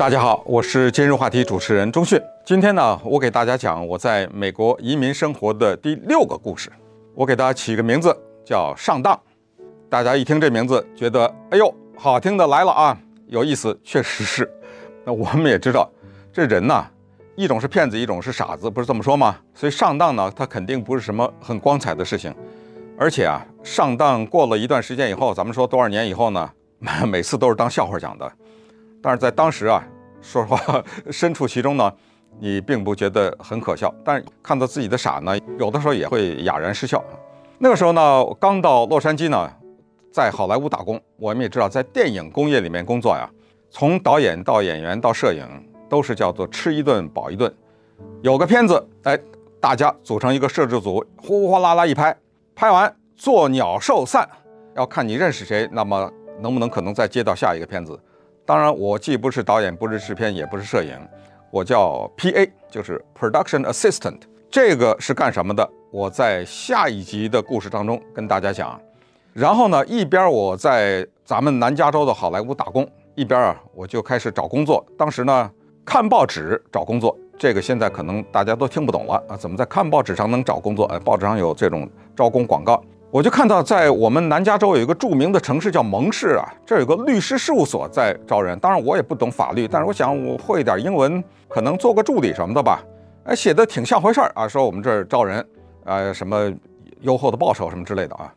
大家好，我是今日话题主持人钟旭。今天呢，我给大家讲我在美国移民生活的第六个故事。我给大家起一个名字叫上当。大家一听这名字，觉得哎呦，好听的来了啊，有意思，确实是。那我们也知道，这人呢，一种是骗子，一种是傻子，不是这么说吗？所以上当呢，他肯定不是什么很光彩的事情。而且啊，上当过了一段时间以后，咱们说多少年以后呢，每次都是当笑话讲的。但是在当时啊，说实话，身处其中呢，你并不觉得很可笑。但是看到自己的傻呢，有的时候也会哑然失笑。那个时候呢，刚到洛杉矶呢，在好莱坞打工。我们也知道，在电影工业里面工作呀，从导演到演员到摄影，都是叫做吃一顿饱一顿。有个片子，哎，大家组成一个摄制组，呼呼啦啦一拍，拍完作鸟兽散，要看你认识谁，那么能不能可能再接到下一个片子。当然，我既不是导演，不是制片，也不是摄影，我叫 PA，就是 Production Assistant。这个是干什么的？我在下一集的故事当中跟大家讲。然后呢，一边我在咱们南加州的好莱坞打工，一边啊，我就开始找工作。当时呢，看报纸找工作，这个现在可能大家都听不懂了啊，怎么在看报纸上能找工作？哎，报纸上有这种招工广告。我就看到，在我们南加州有一个著名的城市叫蒙氏啊，这有个律师事务所在招人。当然我也不懂法律，但是我想我会一点英文，可能做个助理什么的吧。哎，写的挺像回事儿啊，说我们这儿招人，呃，什么优厚的报酬什么之类的啊。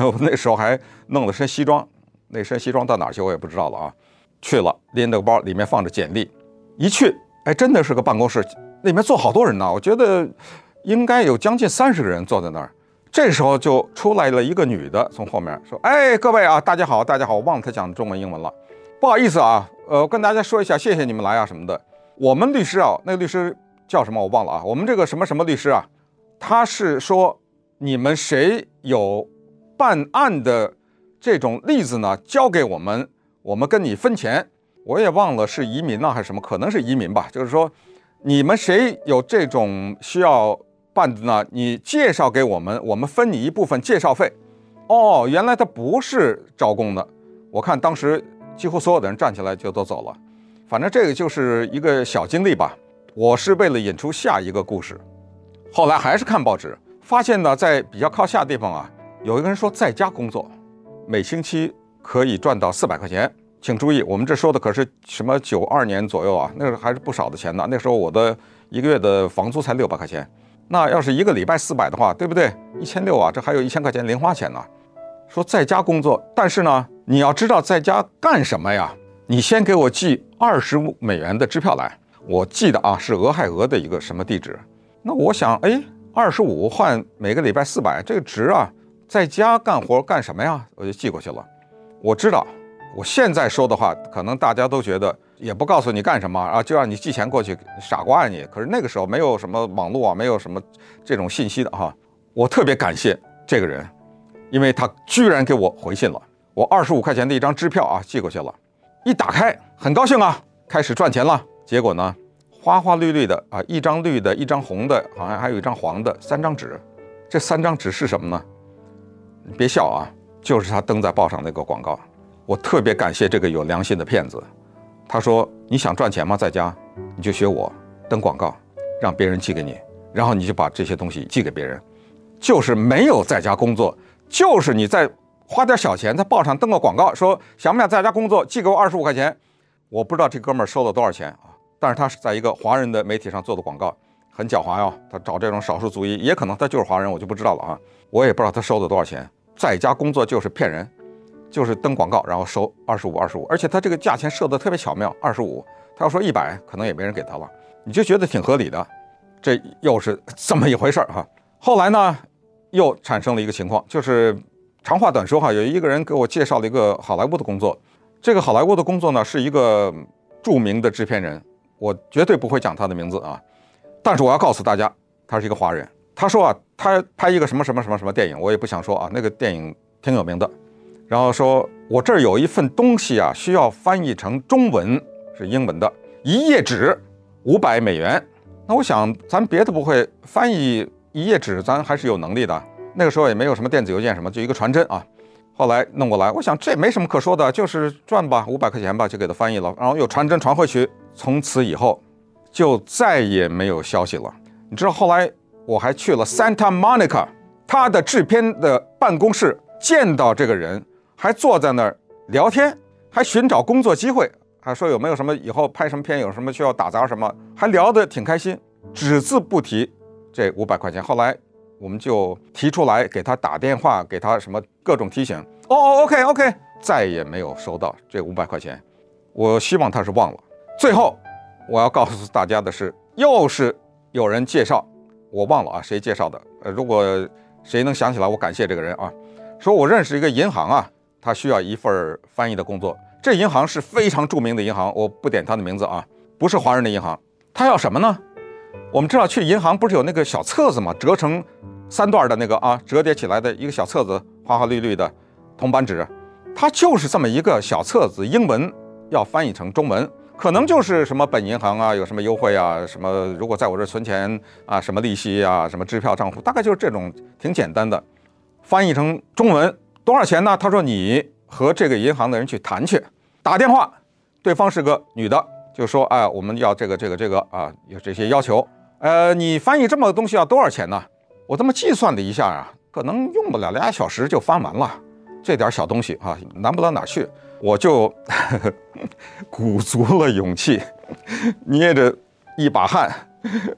我 那时候还弄了身西装，那身西装到哪儿去我也不知道了啊。去了，拎着个包，里面放着简历，一去，哎，真的是个办公室，里面坐好多人呢，我觉得应该有将近三十个人坐在那儿。这时候就出来了一个女的，从后面说：“哎，各位啊，大家好，大家好，我忘了她讲中文英文了，不好意思啊，呃，跟大家说一下，谢谢你们来啊什么的。我们律师啊，那个律师叫什么我忘了啊，我们这个什么什么律师啊，他是说你们谁有办案的这种例子呢？交给我们，我们跟你分钱。我也忘了是移民呢还是什么，可能是移民吧。就是说，你们谁有这种需要。”办的呢？你介绍给我们，我们分你一部分介绍费。哦，原来他不是招工的。我看当时几乎所有的人站起来就都走了。反正这个就是一个小经历吧。我是为了引出下一个故事。后来还是看报纸，发现呢，在比较靠下的地方啊，有一个人说在家工作，每星期可以赚到四百块钱。请注意，我们这说的可是什么九二年左右啊？那时候还是不少的钱呢。那时候我的一个月的房租才六百块钱。那要是一个礼拜四百的话，对不对？一千六啊，这还有一千块钱零花钱呢。说在家工作，但是呢，你要知道在家干什么呀？你先给我寄二十美元的支票来，我寄的啊是俄亥俄的一个什么地址？那我想，哎，二十五换每个礼拜四百，这个值啊，在家干活干什么呀？我就寄过去了。我知道，我现在说的话，可能大家都觉得。也不告诉你干什么啊，就让你寄钱过去，傻瓜啊你！可是那个时候没有什么网络啊，没有什么这种信息的哈。我特别感谢这个人，因为他居然给我回信了。我二十五块钱的一张支票啊寄过去了，一打开很高兴啊，开始赚钱了。结果呢，花花绿绿的啊，一张绿的，一张红的，好像还有一张黄的，三张纸。这三张纸是什么呢？你别笑啊，就是他登在报上那个广告。我特别感谢这个有良心的骗子。他说：“你想赚钱吗？在家，你就学我登广告，让别人寄给你，然后你就把这些东西寄给别人。就是没有在家工作，就是你在花点小钱在报上登个广告，说想不想在家工作，寄给我二十五块钱。我不知道这哥们儿收了多少钱啊，但是他是在一个华人的媒体上做的广告，很狡猾哟。他找这种少数族裔，也可能他就是华人，我就不知道了啊。我也不知道他收了多少钱，在家工作就是骗人。”就是登广告，然后收二十五、二十五，而且他这个价钱设得特别巧妙，二十五，他要说一百，可能也没人给他了，你就觉得挺合理的，这又是这么一回事儿哈。后来呢，又产生了一个情况，就是长话短说哈，有一个人给我介绍了一个好莱坞的工作，这个好莱坞的工作呢是一个著名的制片人，我绝对不会讲他的名字啊，但是我要告诉大家，他是一个华人。他说啊，他拍一个什么什么什么什么电影，我也不想说啊，那个电影挺有名的。然后说，我这儿有一份东西啊，需要翻译成中文，是英文的，一页纸，五百美元。那我想，咱别的不会，翻译一页纸，咱还是有能力的。那个时候也没有什么电子邮件什么，就一个传真啊，后来弄过来，我想这没什么可说的，就是赚吧，五百块钱吧，就给他翻译了，然后又传真传回去。从此以后，就再也没有消息了。你知道后来我还去了 Santa Monica，他的制片的办公室，见到这个人，还坐在那儿聊天，还寻找工作机会，还说有没有什么以后拍什么片，有什么需要打杂什么，还聊得挺开心，只字不提这五百块钱。后来我们就提出来给他打电话，给他什么各种提醒。哦，OK OK，再也没有收到这五百块钱。我希望他是忘了。最后，我要告诉大家的是，又是有人介绍，我忘了啊，谁介绍的？呃，如果谁能想起来，我感谢这个人啊。说我认识一个银行啊，他需要一份翻译的工作。这银行是非常著名的银行，我不点他的名字啊，不是华人的银行。他要什么呢？我们知道去银行不是有那个小册子吗？折成三段的那个啊，折叠起来的一个小册子，花花绿绿的铜板纸。他就是这么一个小册子，英文要翻译成中文。可能就是什么本银行啊，有什么优惠啊，什么如果在我这存钱啊，什么利息啊，什么支票账户，大概就是这种挺简单的，翻译成中文多少钱呢？他说你和这个银行的人去谈去，打电话，对方是个女的，就说哎，我们要这个这个这个啊，有这些要求，呃，你翻译这么个东西要多少钱呢？我这么计算了一下啊，可能用不了俩小时就翻完了，这点小东西啊，难不到哪去。我就呵呵鼓足了勇气，捏着一把汗，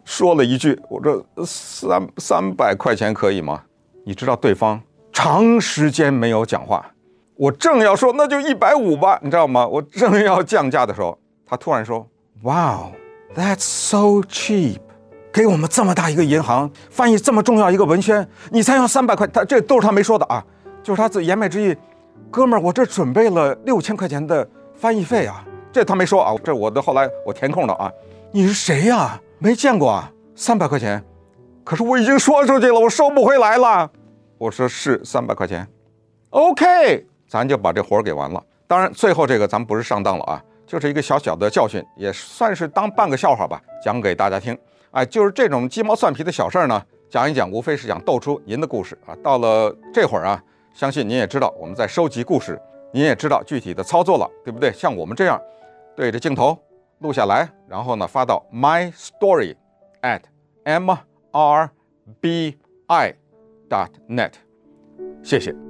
说了一句：“我说三三百块钱可以吗？”你知道对方长时间没有讲话，我正要说那就一百五吧，你知道吗？我正要降价的时候，他突然说：“Wow, that's so cheap！给我们这么大一个银行翻译这么重要一个文宣，你才要三百块？他这都是他没说的啊，就是他自言外之意。”哥们儿，我这准备了六千块钱的翻译费啊，这他没说啊，这我的后来我填空的啊。你是谁呀？没见过啊，三百块钱，可是我已经说出去了，我收不回来了。我说是三百块钱，OK，咱就把这活儿给完了。当然，最后这个咱们不是上当了啊，就是一个小小的教训，也算是当半个笑话吧，讲给大家听。哎，就是这种鸡毛蒜皮的小事儿呢，讲一讲，无非是想逗出您的故事啊。到了这会儿啊。相信您也知道，我们在收集故事，您也知道具体的操作了，对不对？像我们这样对着镜头录下来，然后呢发到 my story at m r b i dot net，谢谢。